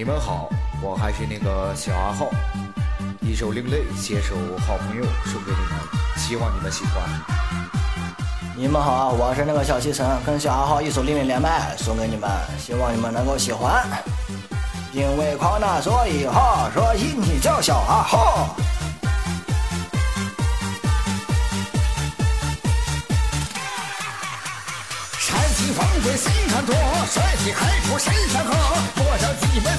你们好，我还是那个小阿浩，一首《另类》携手好朋友送给你们，希望你们喜欢。你们好，我是那个小西城，跟小阿浩一首《另类》连麦送给你们，希望你们能够喜欢。因为狂那所以好，所以你叫小阿浩。山西风飞心看多，帅气开出身山河。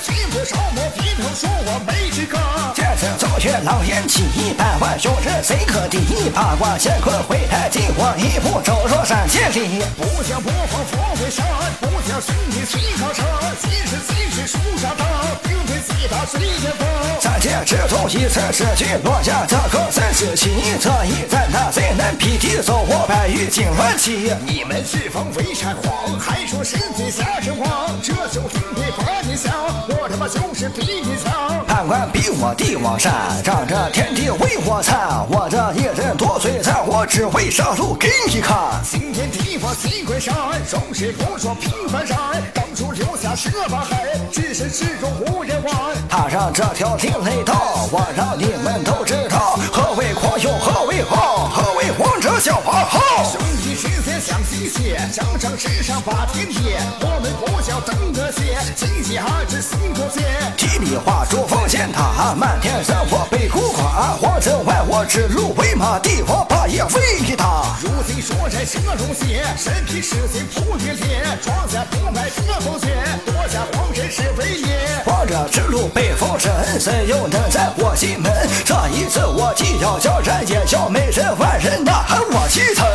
多少鸡门群不少，我低头说我没资格。这次走穴老眼起，百万雄师谁可敌？八卦乾坤会太极，我一步走入三千里。不叫不放佛为山，不叫兄弟随高山。几时几时树上当，并非几大水间风。三界之中一次失去，落下这个真是奇。这一战他谁能匹敌？手握百余金乱起。你们是风飞山荒，还说世界下神王？这就准备你想，我他妈就是比你强。判官比我帝王山，让这天地为我参。我这一人多璀璨，我只会上路给你看。今天地法西归山，壮士不说平凡山。当初留下十八海，只是始终无人玩。踏上这条另类道，我让你们都知道机械，上上世上霸天地。我们不叫登个邪，金家之心多邪。提笔画出奉献塔，漫天神火被孤垮。皇城外我指鹿为马，帝王霸业为他。如今说这蛇中邪，身披赤金铺云天，闯下不败遮风雪，夺下皇城是伟业。王者之路被封神，谁又能在我心门？这一次我既要叫人也叫美人，万人呐喊我启程。